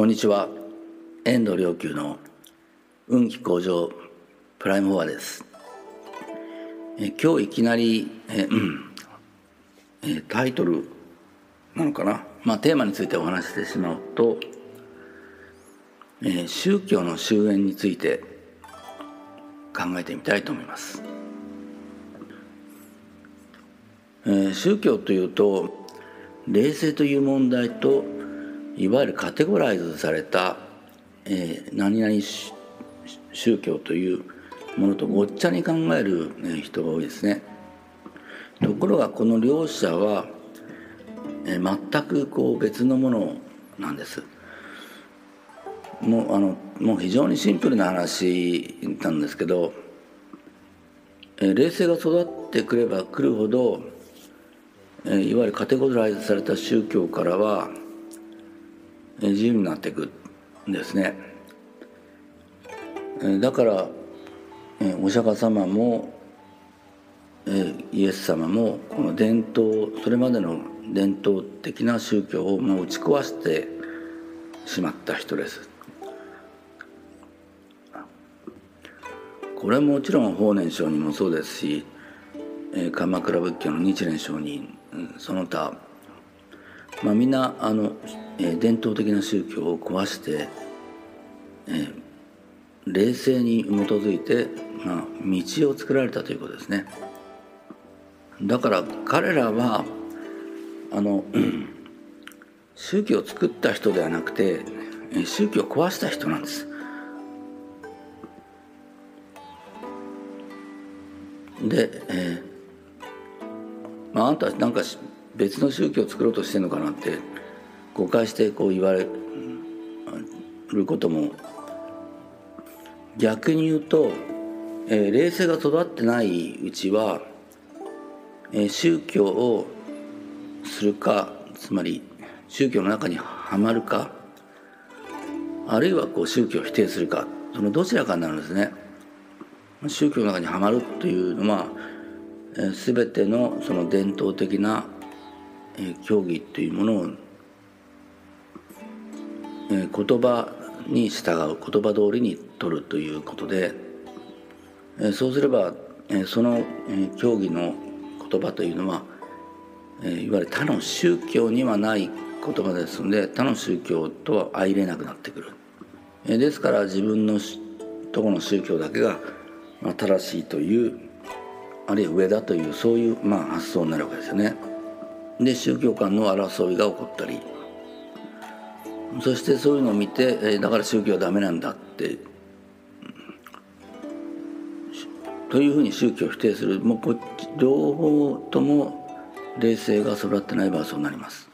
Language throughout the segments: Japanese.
こんにちは。遠藤良久の運気向上プライムフォアです。え今日いきなりえ、うん。えタイトルなのかな、まあ、テーマについてお話してしまうと、え宗教の終焉について考えてみたいと思います、え宗教というと霊性という問題といわゆるカテゴライズされた、えー、何々宗教というものとごっちゃに考える、ね、人が多いですね。ところがこの両者は、えー、全くこう別のものなんです。もうあのもう非常にシンプルな話なんですけど、えー、冷静が育ってくればくるほど、えー、いわゆるカテゴライズされた宗教からは自由になっていくんですね。だからお釈迦様もイエス様もこの伝統それまでの伝統的な宗教をもう打ち壊してしまった人です。これはもちろん法然上人もそうですし鎌倉仏教の日蓮上人その他まあ、みんなあの、えー、伝統的な宗教を壊して、えー、冷静に基づいて、まあ、道を作られたということですね。だから彼らはあの、宗教を作った人ではなくて宗教を壊した人なんです。で、えーまあ、あんたなんか別の宗教を作ろうとしてるのかなって誤解してこう言われることも逆に言うと、えー、霊性が育ってないうちは、えー、宗教をするかつまり宗教の中にはまるかあるいはこう宗教を否定するかそのどちらかになるんですね。宗教の中にはまるというのは、えー、全てのその伝統的なえ教義というものを、え言葉に従う言葉通りに取るということで、えそうすれば、えその、え教義の言葉というのは、えいわゆる他の宗教にはない言葉ですので他の宗教とは相入れなくなってくる、えですから自分のとこの宗教だけが、ま、正しいというあるいは上だというそういう、まあ、発想になるわけですよね。で宗教間の争いが起こったり。そしてそういうのを見て、えだから宗教はダメなんだって。というふうに宗教を否定する。もうこっち両方とも冷静が育ってない場合そうなります。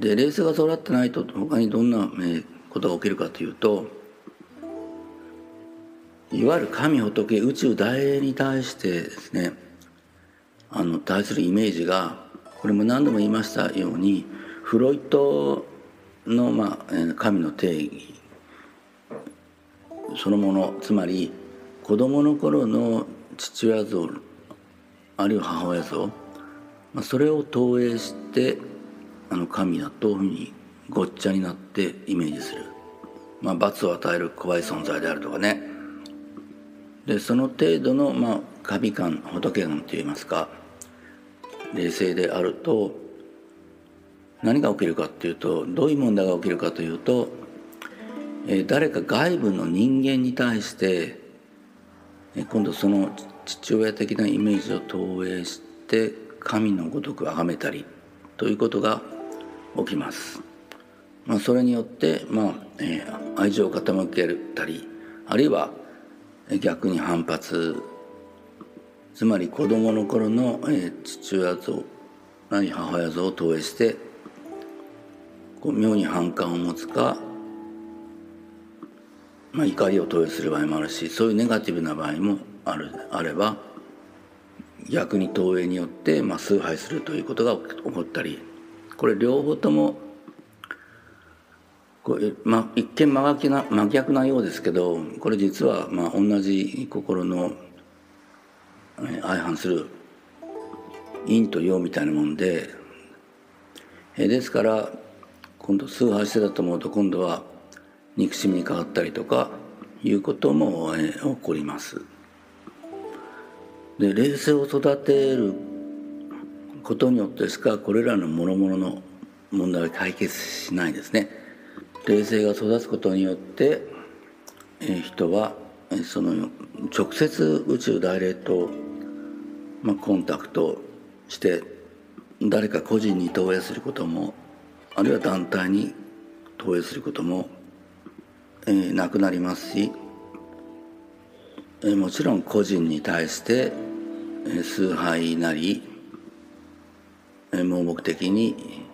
で冷静が育ってないと他にどんなことが起きるかというといわゆる神仏宇宙大に対してですねあの対するイメージがこれも何度も言いましたようにフロイトの、まあ、神の定義そのものつまり子供の頃の父親像あるいは母親像、まあ、それを投影してあの神だというふうにごっちゃになってイメージする、まあ、罰を与える怖い存在であるとかね。でその程度の、まあ、神感仏感といいますか冷静であると何が起きるかっていうとどういう問題が起きるかというと、え、誰か外部の人間に対して、え、今度その父親的なイメージを投影して神のごとく崇めたりということが起きます。まあ、それによって、まあえー、愛情を傾けたりあるいは逆に反発つまり子供の頃の、え父親像何母親像を投影してこう妙に反感を持つか、まあ、怒りを投影する場合もあるしそういうネガティブな場合もあるあれば逆に投影によって、まあ、崇拝するということが起こったりこれ両方ともこれ、まあ、一見真逆な真逆なようですけどこれ実はまあ同じ心の相反する陰と陽みたいなもんで、えですから今度崇拝してたと思うと今度は憎しみに変わったりとかいうことも、え起こります。で霊性を育てることによってしかこれらの諸々の問題は解決しないですね。霊性が育つことによって、え人はその直接宇宙大霊と、まあ、コンタクトして誰か個人に投影することもあるいは団体に投影することも、えー、なくなりますし、えー、もちろん個人に対して、えー、崇拝なり、えー、盲目的に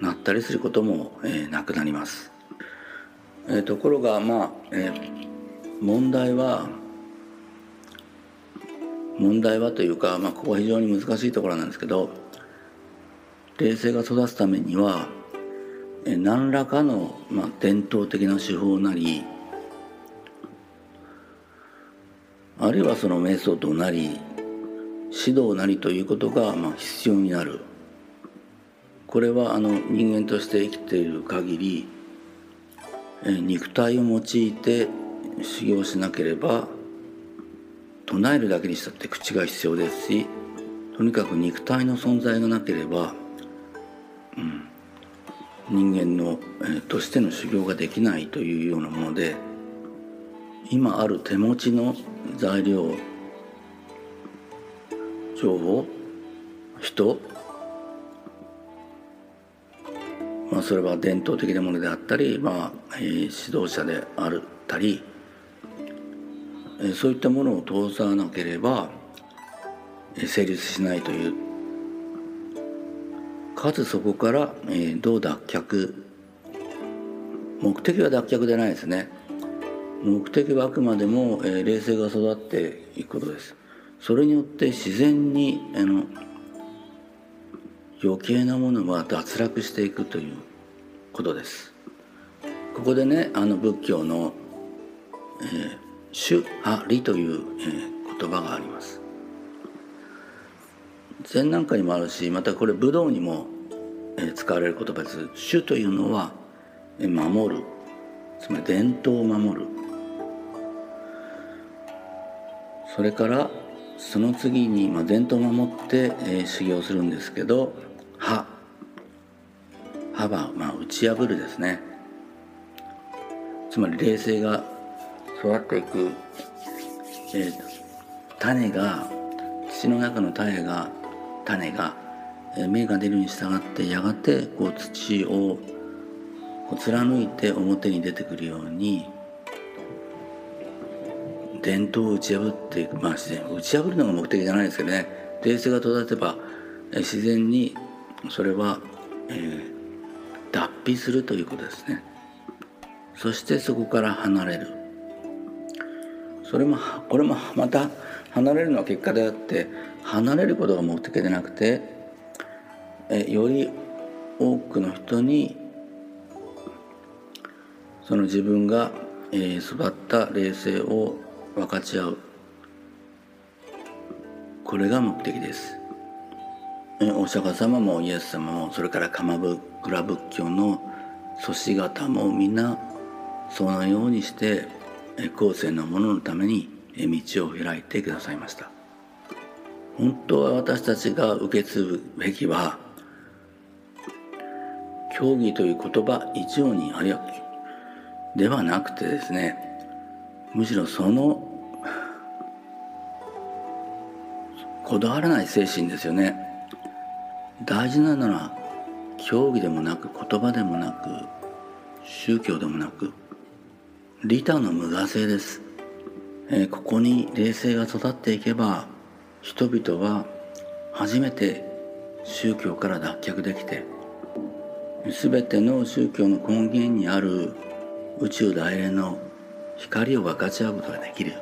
なったりすることも、えー、なくなります。えー、ところがまあ、えー、問題は問題はというか、まあ、ここは非常に難しいところなんですけど冷静が育つためには何らかの、まあ、伝統的な手法なりあるいはその瞑想となり指導なりということが、まあ、必要になる。これはあの人間として生きている限り肉体を用いて修行しなければ唱えるだけにしたって口が必要ですしとにかく肉体の存在がなければ人間の、えとしての修行ができないというようなもので今ある手持ちの材料情報人まあ、それは伝統的なものであったり、まあ、指導者であったり、え、そういったものを通さなければ、成立しないという。かつそこから、え、どう脱却。目的は脱却でないですね。目的はあくまでも、え、冷静が育っていくことです。それによって自然にあの余計なものは脱落していくという。ことです。ここでねあの仏教の「えー、主あり」という、えー、言葉があります。禅なんかにもあるしまたこれ武道にも、え使われる言葉です。主というのは、え守る。つまり伝統を守る。それからその次に、まあ、伝統を守って、えー、修行するんですけど歯歯は、まあ、打ち破るですね。つまり冷静が育っていく、えー、種が土の中の種が種が芽が出るに従ってやがてこう土を貫いて表に出てくるように伝統を打ち破っていく。まあ自然打ち破るのが目的じゃないですけどね。冷静が育てば自然にそれは、えー、するということですね。そしてそこから離れる。それもこれもまた離れるのは結果であって離れることが目的でなくてえより多くの人にその自分が、えー、育った霊性を分かち合う。これが目的です。お釈迦様もイエス様もそれから倉仏教の祖師方もみんなそのようにして後世のもののために道を開いてくださいました。本当は私たちが受け継ぐべきは教義という言葉以上にあるいはではなくてですねむしろそのこだわらない精神ですよね。大事なのは教義でもなく言葉でもなく宗教でもなく利他の無我性です、えー、ここに冷静が育っていけば人々は初めて宗教から脱却できて全ての宗教の根源にある宇宙大霊の光を分かち合うことができる。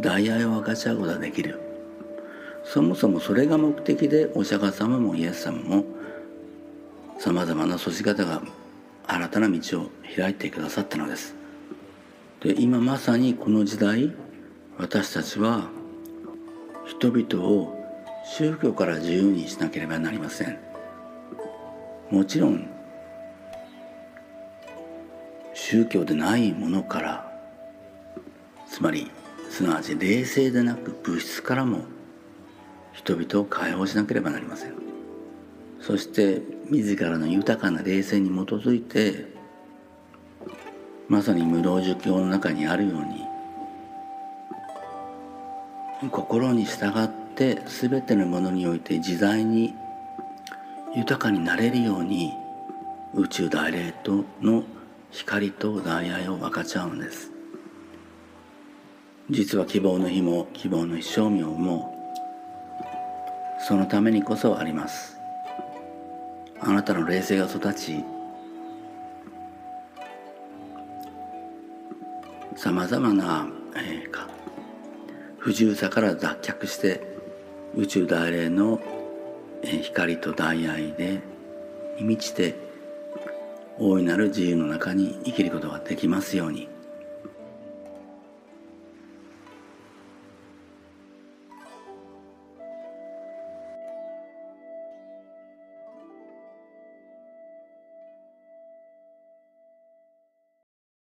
大愛を分かち合うことができる。そもそもそれが目的でお釈迦様もイエス様もさまざまな祖師方が新たな道を開いてくださったのです。で今まさにこの時代私たちは人々を宗教から自由にしなければなりません。もちろん宗教でないものからつまりすなわち冷静でなく物質からも人々を解放しなければなりません。そして自らの豊かな冷静に基づいてまさに無道儒教の中にあるように心に従って全てのものにおいて自在に豊かになれるように宇宙大霊との光と大愛を分かち合うのです。実は希望の日も希望の一生命もそのためにこそあります。あなたの霊性が育ちさまざまな、えー、か不自由さから脱却して宇宙大霊の、えー、光と大愛でに満ちて大いなる自由の中に生きることができますように。